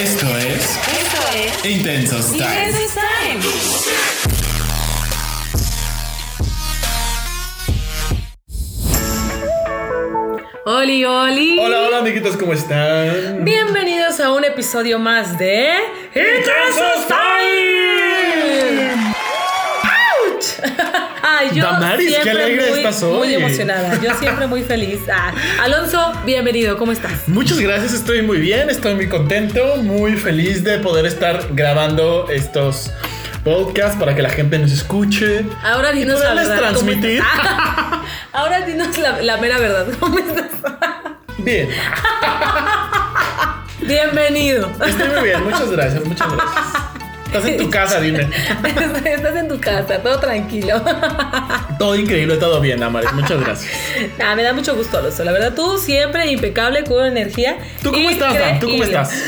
Esto es Esto es Intensos Time. Intensos Time. Oli, Oli. Hola, hola, amiguitos, ¿cómo están? Bienvenidos a un episodio más de Intensos Time. ¡Auch! Ay, yo Damaris, qué siempre alegre muy, estás hoy. Muy emocionada. Yo siempre muy feliz. Ah, Alonso, bienvenido. ¿Cómo estás? Muchas gracias, estoy muy bien, estoy muy contento, muy feliz de poder estar grabando estos podcasts para que la gente nos escuche. Ahora Y dinos la poderles verdad. Ah, ahora dinos la, la mera verdad. ¿Cómo estás? Bien, Bienvenido. estoy muy bien, muchas gracias, muchas gracias. Estás en tu casa, dime. Estás en tu casa, todo tranquilo. Todo increíble, todo bien, Amaris, muchas gracias. Nah, me da mucho gusto, Alonso. La verdad, tú siempre impecable, con energía. ¿Tú cómo estás, Dan? ¿Tú cómo increíble. estás?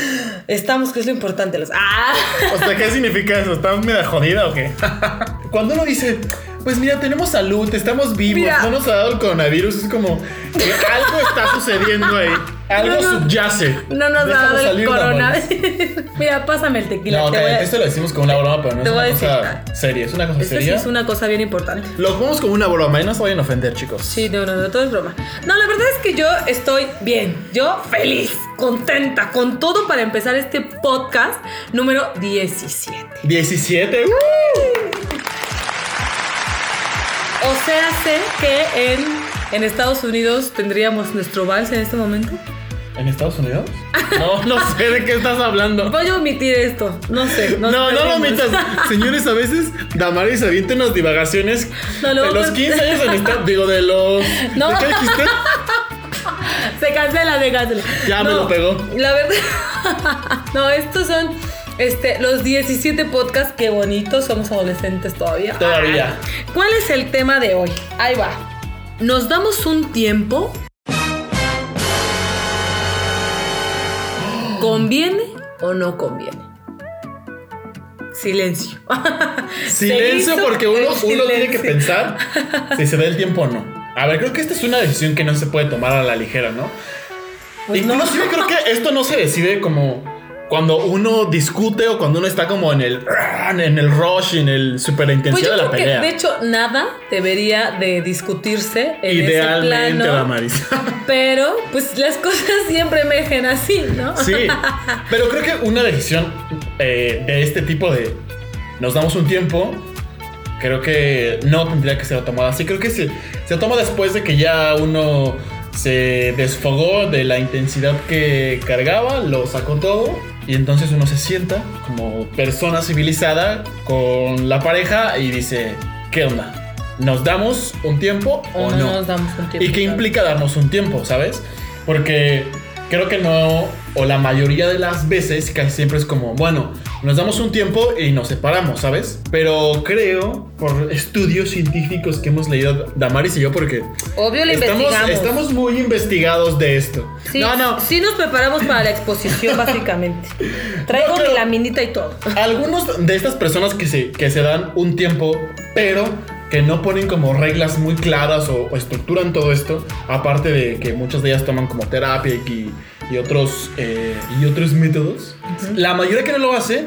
Estamos, que es lo importante. Los... ¡Ah! O sea, ¿qué significa eso? ¿Estamos medio jodida o qué? Cuando uno dice, pues mira, tenemos salud, estamos vivos, Mira. no nos ha dado el coronavirus, es como que algo está sucediendo ahí. Algo No, subyace. No nos ha dado el. Damaris. Mira, pásame el tequila. No, te voy a- cállate, esto lo decimos como una broma, pero no es una cosa decir. seria, es una cosa Esto sí seria. es una cosa bien importante. Lo ponemos como una broma y no se vayan a ofender, chicos. Sí, no, no, no, todo es broma. No, la verdad es que yo estoy bien, yo feliz, contenta, con todo para empezar este podcast número 17. 17. ¡uh! O sea, sé que en, en Estados Unidos tendríamos nuestro vals en este momento. ¿En Estados Unidos? No, no sé de qué estás hablando. Voy a omitir esto, no sé. No, no, lo omitas. Señores, a veces Damaris avienta unas divagaciones No, de luego los pues- 15 años. Digo, de los. No. ¿De qué dijiste? Se cancela, se cancela. Ya me lo pegó. La verdad. no, estos son este, los 17 podcasts. Qué bonitos, somos adolescentes todavía. Todavía. ¿Cuál es el tema de hoy? Ahí va. Nos damos un tiempo. ¿Conviene o no conviene? Silencio. Silencio porque uno, tiene que pensar si se da el tiempo o no. A ver, creo que esta es una decisión que no se puede tomar a la ligera, ¿no? Pues no. Creo que esto no se decide como cuando uno discute o cuando uno está como en el en el rush, en el super Pues intensidad yo de la creo que, pelea. de hecho, nada debería de discutirse en ese Idealmente, plano. Damaris. Pero, pues las cosas siempre emergen así, ¿no? Sí, pero creo que una decisión eh, de este tipo de nos damos un tiempo, creo que no tendría que ser tomada así. Creo que se, se toma después de que ya uno se desfogó de la intensidad que cargaba, lo sacó todo y entonces uno se sienta como persona civilizada con la pareja y dice, ¿qué onda? ¿Nos damos un tiempo o, O no no? nos damos un tiempo, ¿Y qué claro. implica darnos un tiempo, sabes? Porque creo que no, o la mayoría de las veces casi siempre es como, bueno, nos damos un tiempo y nos separamos, ¿sabes? Pero creo, por estudios científicos que hemos leído Damaris y yo, porque Obvio le estamos, investigamos. estamos muy investigados de esto. Sí, no, no, sí nos preparamos para la exposición, básicamente. Traigo No, mi laminita y todo. algunos de estas personas que se, que se dan un tiempo, pero que no ponen como reglas muy claras o, o estructuran todo esto, aparte de que muchas de ellas toman como terapia y, y otros, eh, y otros métodos, la mayoría que no lo hace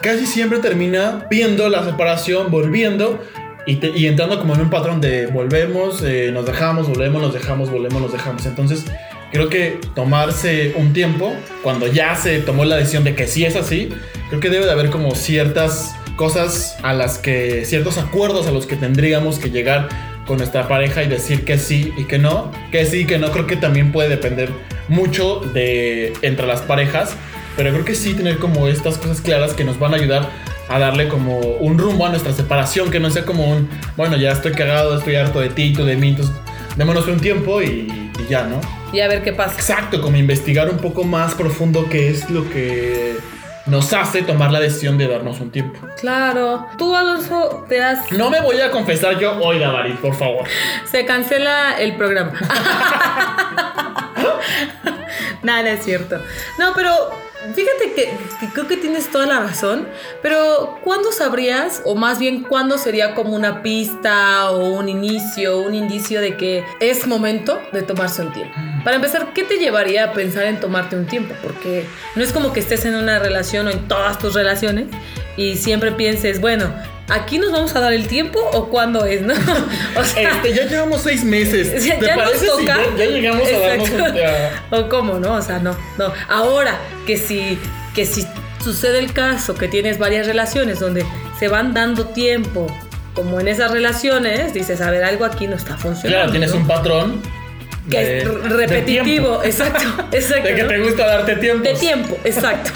casi siempre termina viendo la separación, volviendo. Y, te- y entrando como en un patrón de volvemos, eh, nos dejamos, volvemos, nos dejamos, volvemos, nos dejamos. Entonces, creo que tomarse un tiempo, cuando ya se tomó la decisión de que sí es así, creo que debe de haber como ciertas cosas a las que, ciertos acuerdos a los que tendríamos que llegar con nuestra pareja y decir que sí y que no. Que sí y que no, creo que también puede depender mucho de entre las parejas. Pero creo que sí tener como estas cosas claras que nos van a ayudar a darle como un rumbo a nuestra separación, que no sea como un, bueno, ya estoy cagado, estoy harto de ti, tú de mí, entonces démonos un tiempo y, y ya, ¿no? Y a ver qué pasa. Exacto, como investigar un poco más profundo qué es lo que nos hace tomar la decisión de darnos un tiempo. Claro. Tú, Alonso, te has. No me voy a confesar yo hoy, Davarit, por favor. Se cancela el programa. Nada, es cierto. No, pero fíjate que, que creo que tienes toda la razón, pero ¿cuándo sabrías, o más bien cuándo sería como una pista o un inicio, un indicio de que es momento de tomarse un tiempo? Para empezar, ¿qué te llevaría a pensar en tomarte un tiempo? Porque no es como que estés en una relación o en todas tus relaciones y siempre pienses, bueno, ¿aquí nos vamos a dar el tiempo o cuándo es, no? O sea, Este, ya llevamos seis meses. ya, ¿Te ya nos parece si toca. ya, ya llegamos a darnos un... Exacto. ¿O cómo, no? O sea, no, no. Ahora, que si, que si sucede el caso que tienes varias relaciones donde se van dando tiempo, como en esas relaciones, dices, a ver, algo aquí no está funcionando. Claro, tienes ¿no? un patrón. Que de- es repetitivo, exacto, exacto. De que ¿no? te gusta darte tiempo. De tiempo, exacto.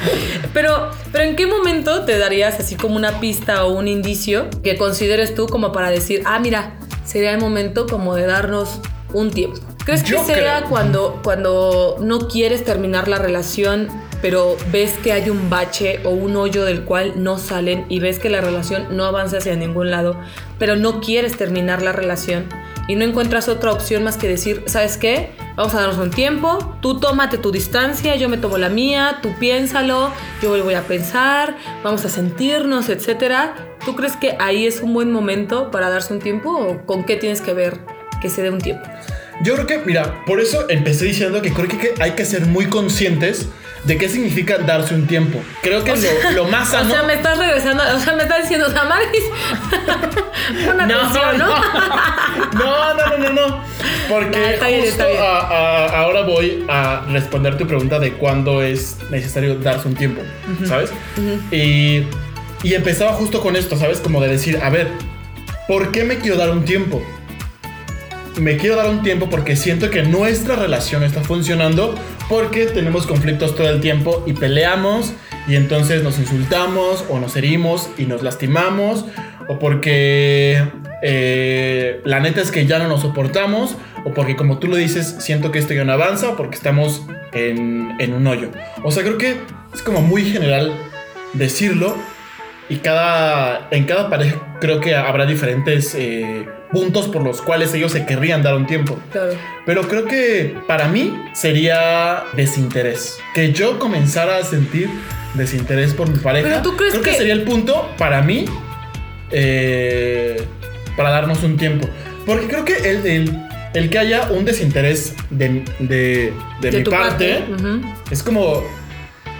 pero, pero ¿en qué momento te darías así como una pista o un indicio que consideres tú como para decir, ah, mira, sería el momento como de darnos un tiempo? ¿Crees que Yo sea creo. cuando, cuando no quieres terminar la relación, pero ves que hay un bache o un hoyo del cual no salen y ves que la relación no avanza hacia ningún lado, pero no quieres terminar la relación? y no encuentras otra opción más que decir, ¿sabes qué? Vamos a darnos un tiempo, tú tómate tu distancia, yo me tomo la mía, tú piénsalo, yo voy a pensar, vamos a sentirnos, etcétera. ¿Tú crees que ahí es un buen momento para darse un tiempo o con qué tienes que ver que se dé un tiempo? Yo creo que, mira, por eso empecé diciendo que creo que hay que ser muy conscientes de qué significa darse un tiempo. Creo que O sea- lo, lo más sano. O sea, me estás regresando, o sea, me estás diciendo, Damaris, una no, atención, no, ¿no? no, no, no, no. Porque está bien, justo está bien. a- a- ahora voy a responder tu pregunta de cuándo es necesario darse un tiempo, ¿sabes? y, y empezaba justo con esto, ¿sabes? Como de decir, a ver, ¿por qué me quiero dar un tiempo? Me quiero dar un tiempo porque siento que nuestra relación está funcionando porque tenemos conflictos todo el tiempo y peleamos y entonces nos insultamos o nos herimos y nos lastimamos o porque eh, la neta es que ya no nos soportamos o porque como tú lo dices siento que ya no avanza o porque estamos en, en un hoyo. O sea, creo que es como muy general decirlo y cada, en cada pareja creo que habrá diferentes eh, puntos por los cuales ellos se querrían dar un tiempo. Claro. Pero creo que para mí sería desinterés. Que yo comenzara a sentir desinterés por mi pareja. Pero tú crees creo que, que- sería el punto para mí eh, para darnos un tiempo. Porque creo que el, el- el que haya un desinterés de, de, de mi parte, es como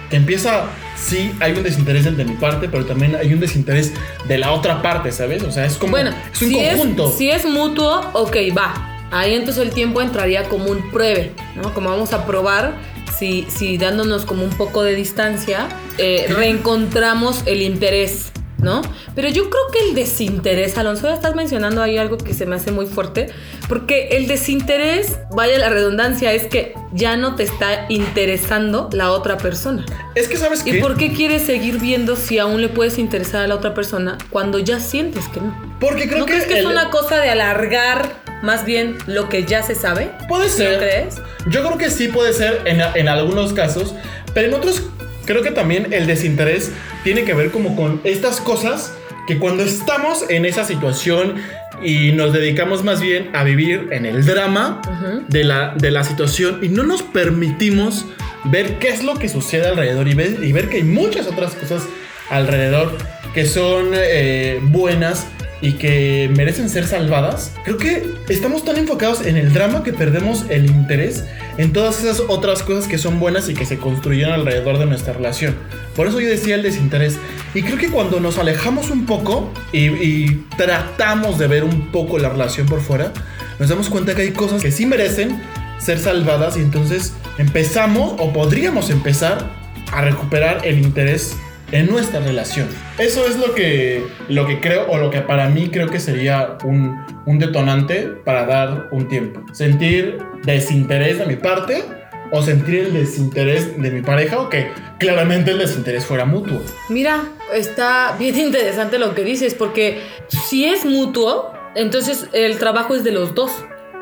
que empieza, sí, hay un desinterés de mi parte, pero también hay un desinterés de la otra parte, ¿sabes? O sea, es como, Bueno, es un si conjunto. Es, si es mutuo, ok, va. Ahí entonces el tiempo entraría como un pruebe, ¿no? Como vamos a probar si, si dándonos como un poco de distancia, eh, reencontramos el interés, ¿no? Pero yo creo que el desinterés, Alonso, ya estás mencionando ahí algo que se me hace muy fuerte, porque el desinterés, vaya la redundancia, es que ya no te está interesando la otra persona. Es que, ¿sabes ¿Y qué? por qué quieres seguir viendo si aún le puedes interesar a la otra persona cuando ya sientes que no? Porque creo ¿No que, crees que es una cosa de alargar más bien lo que ya se sabe? puede ser. ¿No crees? Yo creo que sí puede ser en, en algunos casos, pero en otros creo que también el desinterés tiene que ver como con estas cosas que cuando estamos en esa situación y nos dedicamos más bien a vivir en el drama de, la, de la situación y no nos permitimos ver qué es lo que sucede alrededor y ver, y ver que hay muchas otras cosas alrededor que son eh, buenas y que merecen ser salvadas, creo que estamos tan enfocados en el drama que perdemos el interés en todas esas otras cosas que son buenas y que se construyeron alrededor de nuestra relación. Por eso yo decía el desinterés. Y creo que cuando nos alejamos un poco y, y tratamos de ver un poco la relación por fuera, nos damos cuenta que hay cosas que sí merecen ser salvadas y entonces empezamos o podríamos empezar a recuperar el interés en nuestra relación. Eso es lo que, lo que creo o lo que para mí creo que sería un, un detonante para dar un tiempo. Sentir desinterés de mi parte o sentir el desinterés de mi pareja o que claramente el desinterés fuera mutuo. Mira, está bien interesante lo que dices, porque si es mutuo, entonces el trabajo es de los dos.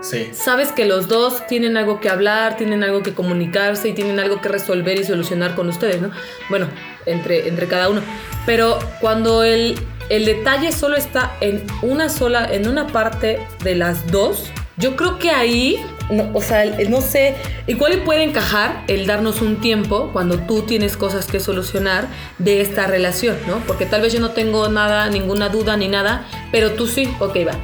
Sí. Sabes que los dos tienen algo que hablar, tienen algo que comunicarse y tienen algo que resolver y solucionar con ustedes, ¿no? Bueno, entre, entre cada uno. Pero cuando el, el detalle solo está en una sola, en una parte de las dos, Yo creo que ahí, o sea, no sé, igual puede encajar el darnos un tiempo cuando tú tienes cosas que solucionar de esta relación, ¿no? Porque tal vez yo no tengo nada, ninguna duda ni nada, pero tú sí, ok, va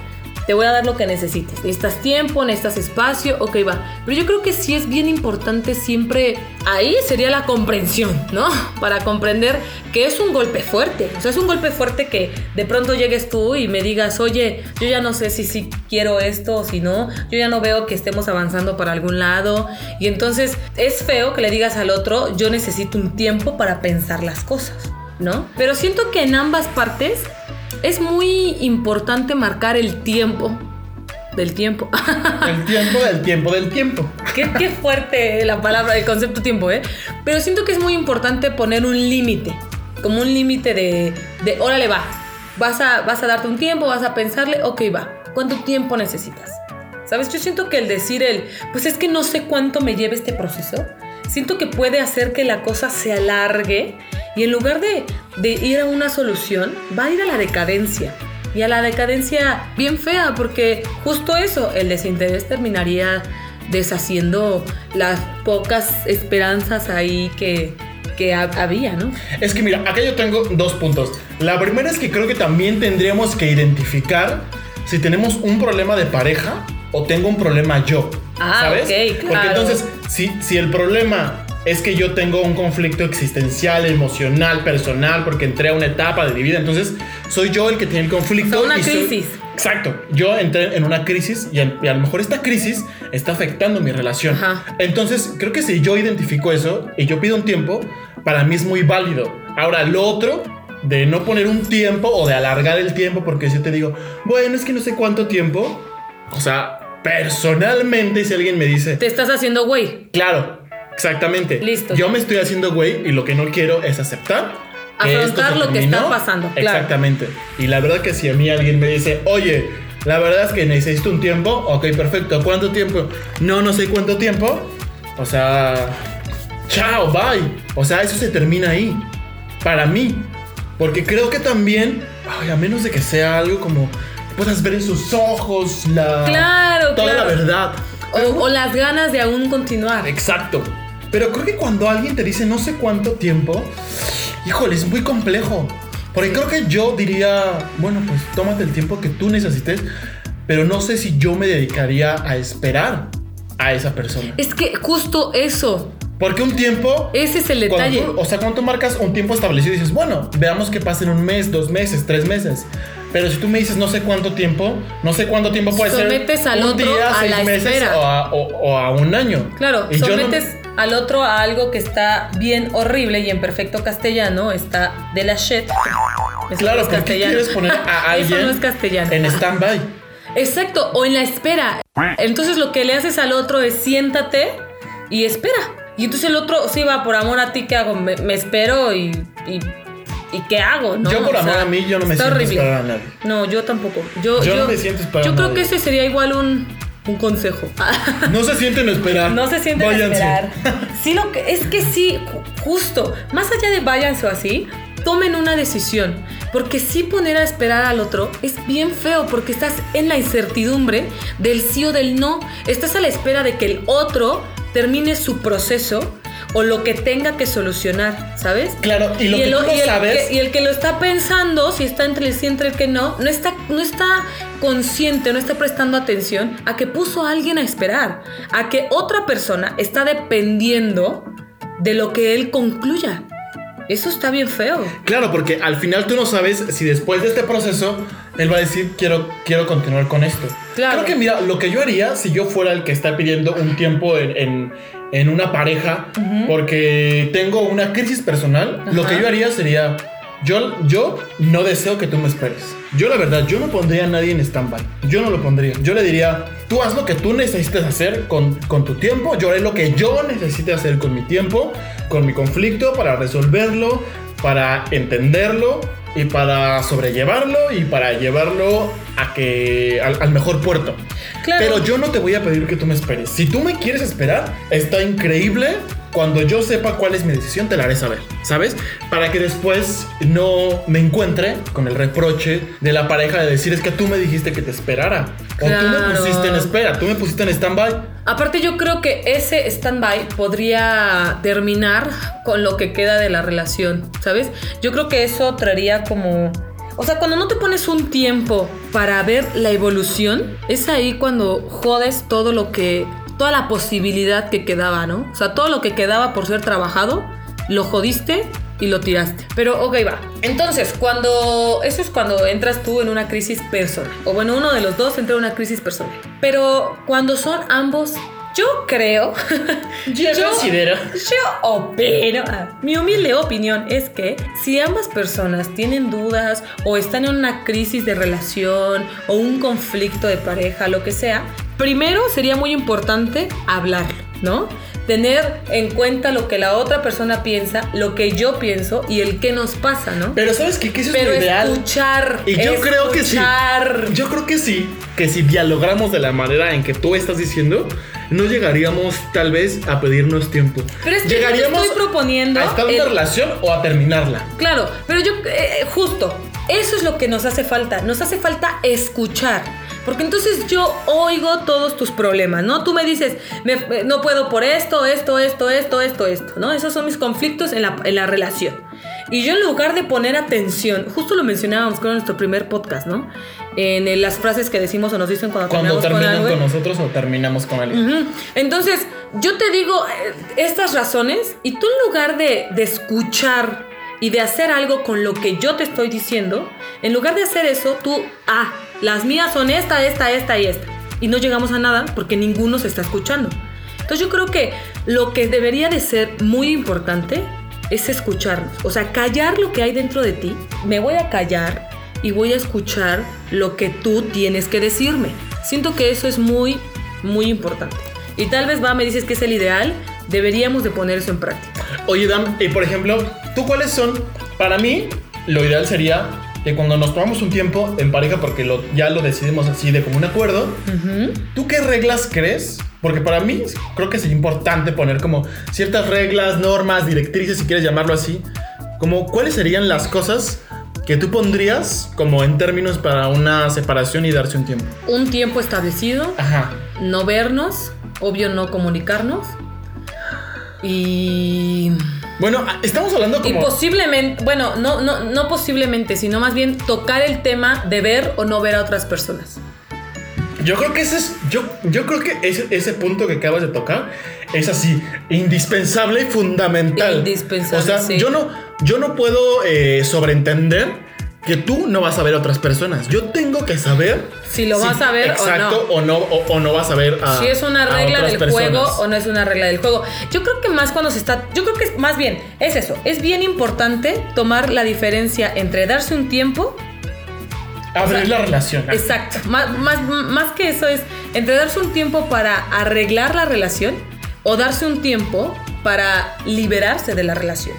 te voy a dar lo que necesites. Necesitas tiempo, necesitas espacio, ok, va. Pero yo creo que sí es bien importante siempre, ahí sería la comprensión, ¿no? Para comprender que es un golpe fuerte. O sea, es un golpe fuerte que de pronto llegues tú y me digas, oye, yo ya no sé si sí quiero esto o si no, yo ya no veo que estemos avanzando para algún lado. Y entonces es feo que le digas al otro, yo necesito un tiempo para pensar las cosas, ¿no? Pero siento que en ambas partes es muy importante marcar el tiempo del tiempo. El tiempo del tiempo del tiempo. Qué, fuerte la palabra, el concepto tiempo, ¿eh? Pero siento que es muy importante poner un límite, como un límite de, de, órale, va, vas a, vas a darte un tiempo, vas a pensarle, ok, va, ¿cuánto tiempo necesitas? ¿Sabes? Yo siento que el decir el, pues es que no sé cuánto me lleve este proceso, siento que puede hacer que la cosa se alargue y en lugar de, ir a una solución, va a ir a la decadencia. Y a la decadencia bien fea, porque justo eso, el desinterés terminaría deshaciendo las pocas esperanzas ahí que, que había, ¿no? Es que mira, acá yo tengo dos puntos. La primera es que creo que también tendríamos que identificar si tenemos un problema de pareja o tengo un problema yo. Ah, ¿sabes? Porque entonces, si, si el problema es que yo tengo un conflicto existencial, emocional, personal, porque entré a una etapa de mi vida. Entonces, soy yo el que tiene el conflicto. una crisis. exacto. Yo entré en una crisis y a, lo mejor esta crisis está afectando mi relación. Entonces, creo que si yo identifico eso y yo pido un tiempo, para mí es muy válido. Ahora, lo otro de no poner un tiempo o de alargar el tiempo, porque si yo te digo, bueno, es que no sé cuánto tiempo, o sea, personalmente, si alguien me dice, te estás haciendo güey. Claro, Exactamente. Listo. Yo me estoy haciendo güey y lo que no quiero es aceptar. Afrontar lo que está pasando. Exactamente. Y la verdad que si a mí alguien me dice, oye, la verdad es que necesito un tiempo, ok, perfecto. ¿Cuánto tiempo? No, no sé cuánto tiempo. O sea, chao, bye. O sea, eso se termina ahí. Para mí. Porque creo que también, ay, a menos de que sea algo como puedas ver en sus ojos la claro, toda la verdad. o, las ganas de aún continuar. Exacto. Pero creo que cuando alguien te dice no sé cuánto tiempo, híjole, es muy complejo. Porque creo que yo diría, bueno, pues tómate el tiempo que tú necesites, pero no sé si yo me dedicaría a esperar a esa persona. Es que justo eso. Porque un tiempo. Ese es el detalle. o sea, cuando tú marcas un tiempo establecido y dices, bueno, veamos que pasen un mes, dos meses, tres meses. Pero si tú me dices no sé cuánto tiempo, no sé cuánto tiempo puede sometes ser. al un otro día, a seis la meses. O, a, un año. Claro, sometes al otro a algo que está bien horrible y en perfecto castellano está de la shit. claro, ¿por qué quieres poner a alguien Eso no es castellano. en stand-by? Exacto, o en la espera. Entonces lo que le haces al otro es siéntate y espera. Y entonces el otro, sí, va, por amor a ti, ¿qué hago? Me, espero y, y, qué hago? ¿no? Yo por amor a mí, yo no me siento esperar a nadie. No, yo tampoco. Yo, yo, no me siento esperar Yo creo que ese sería igual un, un consejo. No se sienten esperar. No se sienten váyanse. esperar. Sí, lo que, es que sí, justo. Más allá de váyanse o así, tomen una decisión. Porque sí poner a esperar al otro es bien feo porque estás en la incertidumbre del sí o del no. Estás a la espera de que el otro termine su proceso o lo que tenga que solucionar, ¿sabes? Claro, y lo que tú el, sabes. Que, y el que lo está pensando, si está entre el sí entre el que no, no está, no está consciente, no está prestando atención a que puso a alguien a esperar, a que otra persona está dependiendo de lo que él concluya. Eso está bien feo. Claro, porque al final tú no sabes si después de este proceso él va a decir quiero, quiero continuar con esto. Claro. Creo que mira, lo que yo haría si yo fuera el que está pidiendo un tiempo en, en, una pareja porque tengo una crisis personal, lo que yo haría sería yo, yo no deseo que tú me esperes. Yo la verdad, yo no pondría a nadie en stand-by. Yo no lo pondría. Yo le diría, tú haz lo que tú necesites hacer con, con tu tiempo. Yo haré lo que yo necesite hacer con mi tiempo, con mi conflicto, para resolverlo, para entenderlo y para sobrellevarlo y para llevarlo a que al, mejor puerto. Claro. Pero yo no te voy a pedir que tú me esperes. Si tú me quieres esperar, está increíble cuando yo sepa cuál es mi decisión, te la haré saber, ¿sabes? Para que después no me encuentre con el reproche de la pareja de decir es que tú me dijiste que te esperara. O tú me pusiste en espera, tú me pusiste en stand-by. Aparte yo creo que ese stand-by podría terminar con lo que queda de la relación, ¿sabes? Yo creo que eso traería como... O sea, cuando no te pones un tiempo para ver la evolución, es ahí cuando jodes todo lo que... Toda la posibilidad que quedaba, ¿no? O sea, todo lo que quedaba por ser trabajado, lo jodiste y lo tiraste. Pero, ok, va. Entonces, cuando... Eso es cuando entras tú en una crisis personal. O bueno, uno de los dos entra en una crisis personal. Pero cuando son ambos... Yo creo... Yo considero. Yo opino, ah, mi humilde opinión es que si ambas personas tienen dudas o están en una crisis de relación o un conflicto de pareja, lo que sea, primero sería muy importante hablarlo, ¿no? Tener en cuenta lo que la otra persona piensa, lo que yo pienso y el que nos pasa, ¿no? Pero ¿sabes qué? Que eso Pero es lo ideal. escuchar. Y yo creo que sí. Yo creo que sí, que si dialogamos de la manera en que tú estás diciendo, no llegaríamos tal vez a pedirnos tiempo. Pero es que yo te llegaríamos estoy proponiendo a estar en una relación o a terminarla. Claro, pero yo, eh, justo, eso es lo que nos hace falta. Nos hace falta escuchar. Porque entonces yo oigo todos tus problemas, ¿no? Tú me dices, me- eh, no puedo por esto, esto, esto, esto, esto, esto, ¿no? Esos son mis conflictos en la, en la relación. Y yo en lugar de poner atención, justo lo mencionábamos con nuestro primer podcast, ¿no? En las frases que decimos o nos dicen cuando, Cuando terminamos terminan con con, algo. nosotros o terminamos con alguien. Entonces, yo te digo eh, estas razones y tú en lugar de, de escuchar y de hacer algo con lo que yo te estoy diciendo, en lugar de hacer eso, tú, ah, las mías son esta, esta, esta y esta. Y no llegamos a nada porque ninguno se está escuchando. Entonces yo creo que lo que debería de ser muy importante es escucharnos. O sea, callar lo que hay dentro de ti. Me voy a callar y voy a escuchar lo que tú tienes que decirme. Siento que eso es muy, muy importante. Y tal vez va, me dices que es el ideal, deberíamos de poner eso en práctica. Oye, Dan, y por ejemplo, ¿tú cuáles son? Para mí, lo ideal sería que cuando nos tomamos un tiempo en pareja, porque lo, ya lo decidimos así de común acuerdo, ¿tú qué reglas crees? Porque para mí creo que es importante poner como ciertas reglas, normas, directrices, si quieres llamarlo así. Como cuáles serían las cosas que tú pondrías como en términos para una separación y darse un tiempo. Un tiempo establecido, Ajá. no vernos, obvio no comunicarnos. Y, Bueno, estamos hablando y como... posiblemente, bueno, no, no, no posiblemente, sino más bien tocar el tema de ver o no ver a otras personas. Yo creo que ese es. Yo, yo creo que ese, ese punto que acabas de tocar es así, indispensable y fundamental. Indispensable, O sea, sí. yo no, yo no puedo eh, sobreentender que tú no vas a ver a otras personas. Yo tengo que saber Si lo vas a ver o exacto, o no. O, o no vas a ver a. si es una regla del personas. juego o no es una regla del juego. Yo creo que más cuando se está, yo creo que es más bien es eso, es bien importante tomar la diferencia entre darse un tiempo, Abrir o sea, la relación. exacto, más, más, más que eso es entre darse un tiempo para arreglar la relación o darse un tiempo para liberarse de la relación.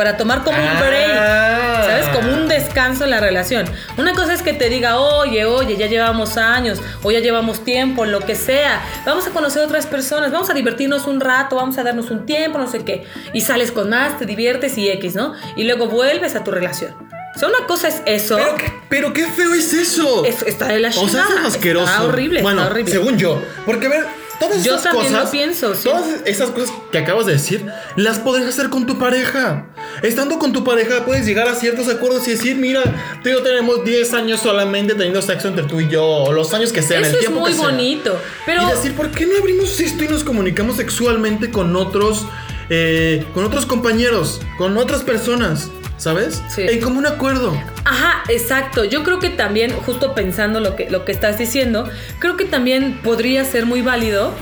Para tomar como un Ah. break, ¿sabes? Como un descanso en la relación. Una cosa es que te diga, oye, oye, ya llevamos años, o ya llevamos tiempo, lo que sea. Vamos a conocer otras personas, vamos a divertirnos un rato, vamos a darnos un tiempo, no sé qué. Y sales con más, te diviertes y X, ¿no? Y luego vuelves a tu relación. O sea, una cosa es eso. Pero, qué- pero qué feo es eso. Es- está de la O sea, chingada. es asqueroso. Está horrible, Bueno, está horrible. según yo. Porque, a ver, todas Yo esas también cosas. lo pienso, sí. Todas esas cosas que acabas de decir, las podrías hacer con tu pareja. Estando con tu pareja, puedes llegar a ciertos acuerdos y decir, mira, tú y yo tenemos 10 años solamente teniendo sexo entre tú y yo, o los años que sean, Eso el es tiempo muy que sea. bonito. Pero Y decir, ¿por qué no abrimos esto y nos comunicamos sexualmente con otros, eh, con otros compañeros, con otras personas? ¿Sabes? Sí. En común acuerdo. Ajá, exacto. Yo creo que también, justo pensando lo que, lo que estás diciendo, creo que también podría ser muy válido,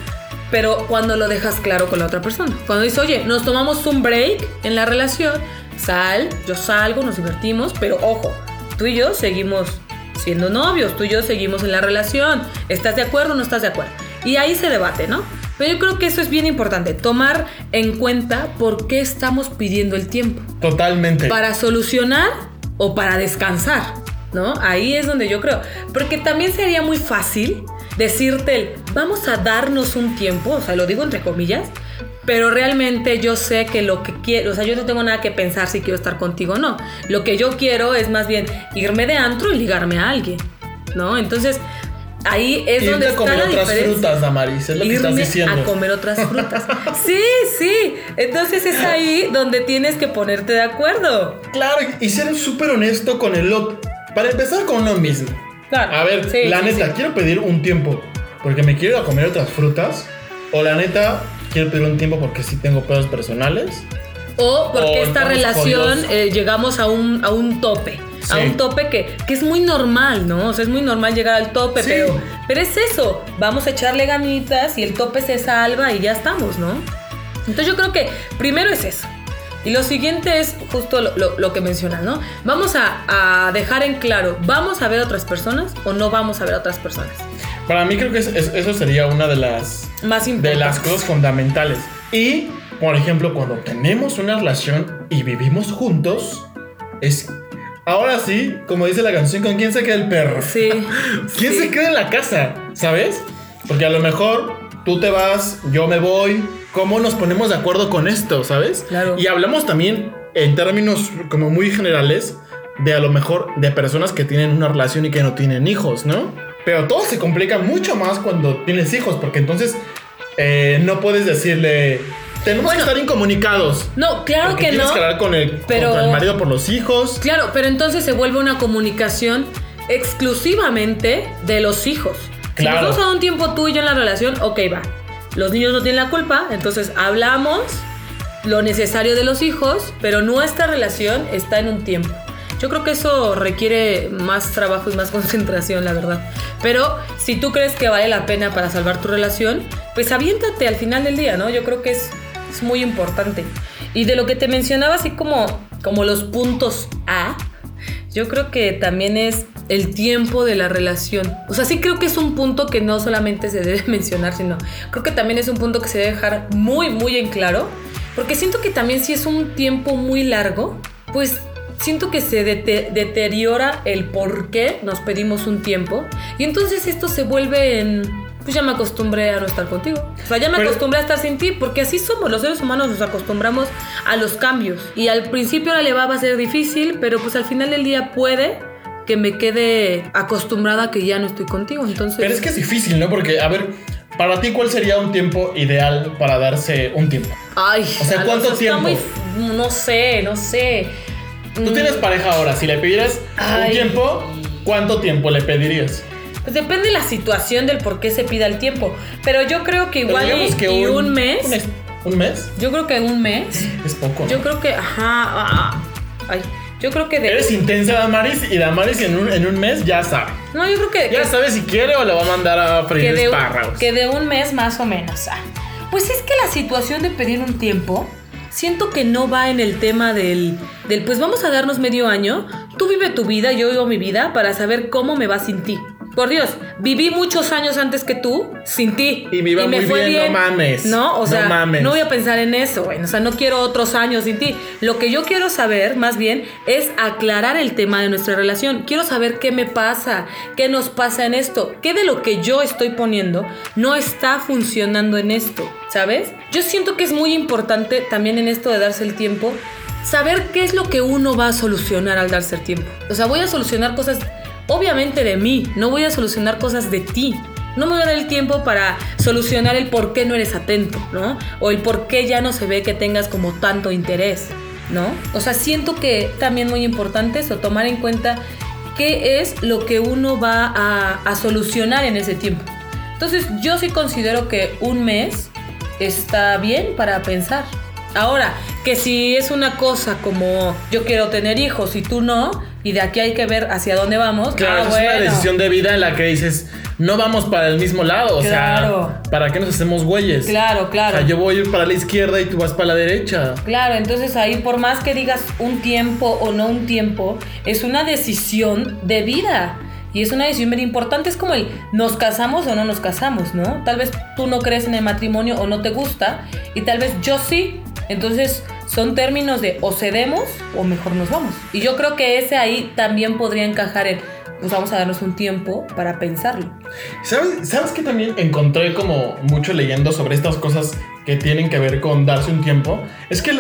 pero cuando lo dejas claro con la otra persona. Cuando dices, oye, nos tomamos un break en la relación, sal, yo salgo, nos divertimos, pero ojo, tú y yo seguimos siendo novios, tú y yo seguimos en la relación. ¿Estás de acuerdo o no estás de acuerdo? Y ahí se debate, ¿no? Pero yo creo que eso es bien importante, tomar en cuenta por qué estamos pidiendo el tiempo Totalmente. para solucionar o para descansar, ¿no? Ahí es donde yo creo. Porque también sería muy fácil decirte el, vamos a darnos un tiempo, o sea, lo digo entre comillas, pero realmente yo sé que lo que quiero, o sea, yo no tengo nada que pensar si quiero estar contigo o no. Lo que yo quiero es más bien irme de antro y ligarme a alguien, ¿no? Entonces, ahí es Irte donde a está comer la otras diferencia. frutas, Damaris, es lo que estás Irme diciendo. a comer otras frutas. Sí, sí. Entonces es ahí donde tienes que ponerte de acuerdo. Claro, y ser súper honesto con el otro. Para empezar con uno mismo. Claro. A ver, Sí, la sí, neta, sí. quiero pedir un tiempo porque me quiero ir a comer otras frutas. O la neta, quiero pedir un tiempo porque sí tengo pedos personales. O porque O esta relación eh, llegamos a un, a un tope. A un tope que, que es muy normal, ¿no? O sea, es muy normal llegar al tope, Sí. pero, pero es eso. Vamos a echarle ganitas y el tope se salva y ya estamos, ¿no? Entonces yo creo que primero es eso. Y lo siguiente es justo lo, lo- lo que mencionas, ¿no? Vamos a, a dejar en claro, ¿vamos a ver a otras personas o no vamos a ver a otras personas? Para mí creo que es- es- eso sería una de las, Más de las cosas fundamentales. Y, por ejemplo, cuando tenemos una relación y vivimos juntos, es... Ahora sí, como dice la canción, ¿con quién se queda el perro? Sí. ¿Quién sí. se queda en la casa? ¿Sabes? Porque a lo mejor tú te vas, yo me voy. ¿Cómo nos ponemos de acuerdo con esto? ¿Sabes? Claro. Y hablamos también en términos como muy generales de a lo mejor de personas que tienen una relación y que no tienen hijos, ¿no? Pero todo se complica mucho más cuando tienes hijos, porque entonces eh, no puedes decirle, tenemos Bueno. que estar incomunicados. No, claro que tienes no. que hablar con el, pero- con el marido por los hijos. Claro, pero entonces se vuelve una comunicación exclusivamente de los hijos. Si Claro. nos vamos a un tiempo tú y yo en la relación, ok, va. Los niños no tienen la culpa, entonces hablamos lo necesario de los hijos, pero nuestra relación está en un tiempo. Yo creo que eso requiere más trabajo y más concentración, la verdad. Pero si tú crees que vale la pena para salvar tu relación, pues aviéntate al final del día, ¿no? Yo creo que es, es muy importante. Y de lo que te mencionaba, así como, como los puntos A, yo creo que también es el tiempo de la relación. O sea, sí creo que es un punto que no solamente se debe mencionar, sino creo que también es un punto que se debe dejar muy, muy en claro. Porque siento que también si es un tiempo muy largo, pues siento que se dete- deteriora el por qué nos pedimos un tiempo. Y entonces esto se vuelve en... Pues ya me acostumbré a no estar contigo. O sea, ya me Pero- acostumbré a estar sin ti, porque así somos. Los seres humanos nos acostumbramos a los cambios. Y al principio la le va a ser difícil, pero pues al final del día puede que me quede acostumbrada a que ya no estoy contigo. Entonces... Pero es que es difícil, ¿no? Porque, a ver, para ti, ¿cuál sería un tiempo ideal para darse un tiempo? Ay, O sea, ¿cuánto tiempo? muy no sé, no sé. Tú Mm, tienes pareja ahora, si le pidieras Ay. un tiempo, ¿cuánto tiempo le pedirías? Pues depende de la situación del por qué se pida el tiempo. Pero yo creo que igual y, que y un, mes. Un mes. ¿Un mes? Yo creo que un mes. Es poco. ¿no? Yo creo que. Ajá. ah, ay. Yo creo que de. Eres intensa, Damaris, y Damaris en un, en un mes ya sabe. No, yo creo que. Ya que- sabe si quiere o le va a mandar a que freír un- espárragos. que de un mes más o menos. ah. Pues es que la situación de pedir un tiempo, siento que no va en el tema del, del, pues vamos a darnos medio año, tú vive tu vida, yo vivo mi vida, para saber cómo me va sin ti. Por Dios, viví muchos años antes que tú sin ti. Y me iba muy bien, no mames. No, o No sea, no, mames. voy a pensar en eso, güey. O sea, no quiero otros años sin ti. Lo que yo quiero saber, más bien, es aclarar el tema de nuestra relación. Quiero saber qué me pasa, qué nos pasa en esto, qué de lo que yo estoy poniendo no está funcionando en esto, ¿sabes? Yo siento que es muy importante también en esto de darse el tiempo, saber qué es lo que uno va a solucionar al darse el tiempo. O sea, voy a solucionar cosas, obviamente de mí, no voy a solucionar cosas de ti. No me voy a dar el tiempo para solucionar el por qué no eres atento, ¿no? O el por qué ya no se ve que tengas como tanto interés, ¿no? O sea, siento que también muy importante eso, tomar en cuenta qué es lo que uno va a, a solucionar en ese tiempo. Entonces, yo sí considero que un mes está bien para pensar. Ahora, que si es una cosa como yo quiero tener hijos y tú no, y de aquí hay que ver hacia dónde vamos. Claro, ah, es una decisión de vida en la que dices, no vamos para el mismo lado. O Claro. sea, ¿para qué nos hacemos güeyes? Claro, O claro. sea, yo voy a ir para la izquierda y tú vas para la derecha. Claro, entonces ahí por más que digas un tiempo o no un tiempo, es una decisión de vida. Y es una decisión bien importante, es como el nos casamos o no nos casamos, ¿no? Tal vez tú no crees en el matrimonio o no te gusta y tal vez yo sí. Entonces son términos de o cedemos o mejor nos vamos. Y yo creo que ese ahí también podría encajar en pues vamos a darnos un tiempo para pensarlo. ¿Sabes, ¿Sabes que también encontré como mucho leyendo sobre estas cosas que tienen que ver con darse un tiempo, es que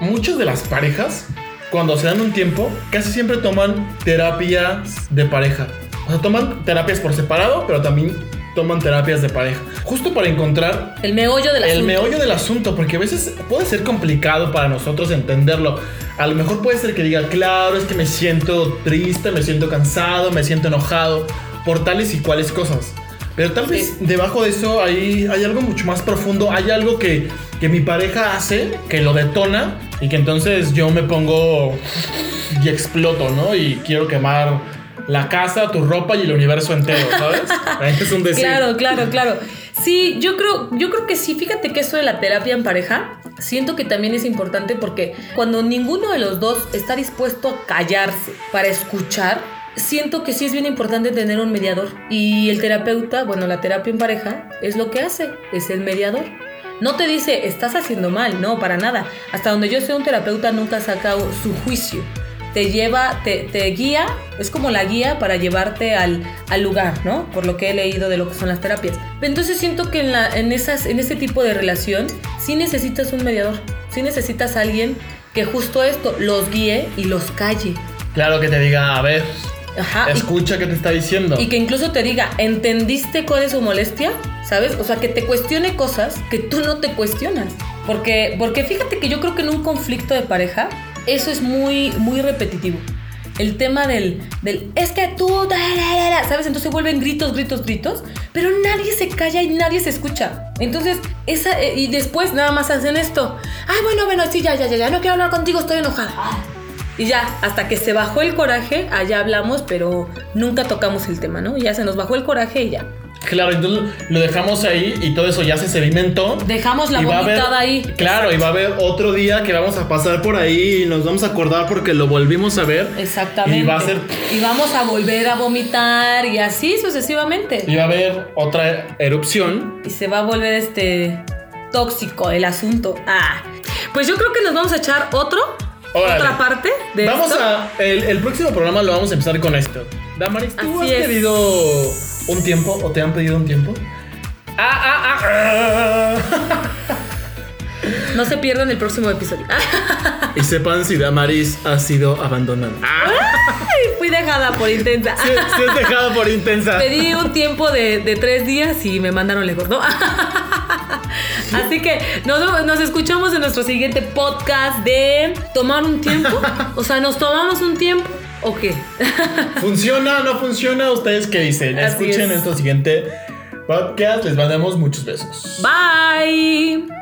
muchas de las parejas, cuando se dan un tiempo, casi siempre toman terapias de pareja. O sea, toman terapias por separado, pero también toman terapias de pareja. Justo para encontrar el meollo del asunto. El meollo del asunto, porque a veces puede ser complicado para nosotros entenderlo. A lo mejor puede ser que diga, claro, es que me siento triste, me siento cansado, me siento enojado por tales y cuales cosas. Pero tal vez debajo de eso hay, hay algo mucho más profundo, hay algo que, que mi pareja hace, que lo detona y que entonces yo me pongo y exploto, ¿no? Y quiero quemar la casa, tu ropa y el universo entero, ¿sabes? es un decir. Claro, claro, claro. Sí, yo creo, yo creo que sí. Fíjate que eso de la terapia en pareja, siento que también es importante porque cuando ninguno de los dos está dispuesto a callarse para escuchar, siento que sí es bien importante tener un mediador. Y el terapeuta, bueno, la terapia en pareja es lo que hace, es el mediador. No te dice, estás haciendo mal, no, para nada. Hasta donde yo sé, un terapeuta nunca saca su juicio te lleva, te, guía, es como la guía para llevarte al, lugar, ¿no? Por lo que he leído de lo que son las terapias. Entonces siento que en, la, en, esas, en ese tipo de relación sí necesitas un mediador, sí necesitas a alguien que justo esto los guíe y los calle. Claro que te diga, a ver, escucha qué te está diciendo. Y que incluso te diga, ¿entendiste cuál es su molestia? ¿Sabes? O sea, que te cuestione cosas que tú no te cuestionas. Porque, porque fíjate que yo creo que en un conflicto de pareja, eso es muy, muy repetitivo. El tema del, del es que tú, ¿sabes? Entonces vuelven gritos, gritos, gritos, pero nadie se calla y nadie se escucha. Entonces, esa, eh, y después nada más hacen esto. Ay, bueno, bueno, sí, ya, ya, ya, ya, no quiero hablar contigo, estoy enojada. Y ya, hasta que se bajó el coraje, allá hablamos, pero nunca tocamos el tema, ¿no? Ya se nos bajó el coraje y ya. Claro, entonces lo dejamos ahí y todo eso ya se sedimentó. Dejamos la vomitada ahí. Claro, y va a haber otro día que vamos a pasar por ahí y nos vamos a acordar porque lo volvimos a ver. Exactamente. Y va a ser. Y vamos a volver a vomitar y así sucesivamente. Y va a haber otra erupción. Y se va a volver este tóxico el asunto. Ah. Pues yo creo que nos vamos a echar otro otra parte de Vamos a. El, próximo programa lo vamos a empezar con esto. Damaris, ¿tú has pedido un tiempo o te han pedido un tiempo? Ah, ah, ah. No se pierdan el próximo episodio. y sepan si Damaris ha sido abandonada. fui dejada por intensa. Sí, es dejada por intensa. Pedí un tiempo de, tres días y me mandaron lejos, ¿no? Así que nos, nos escuchamos en nuestro siguiente podcast de tomar un tiempo. O sea, nos tomamos un tiempo. ¿O qué? ¿Funciona o no funciona? ¿Ustedes qué dicen? Escuchen nuestro siguiente podcast. Les mandamos muchos besos. Bye.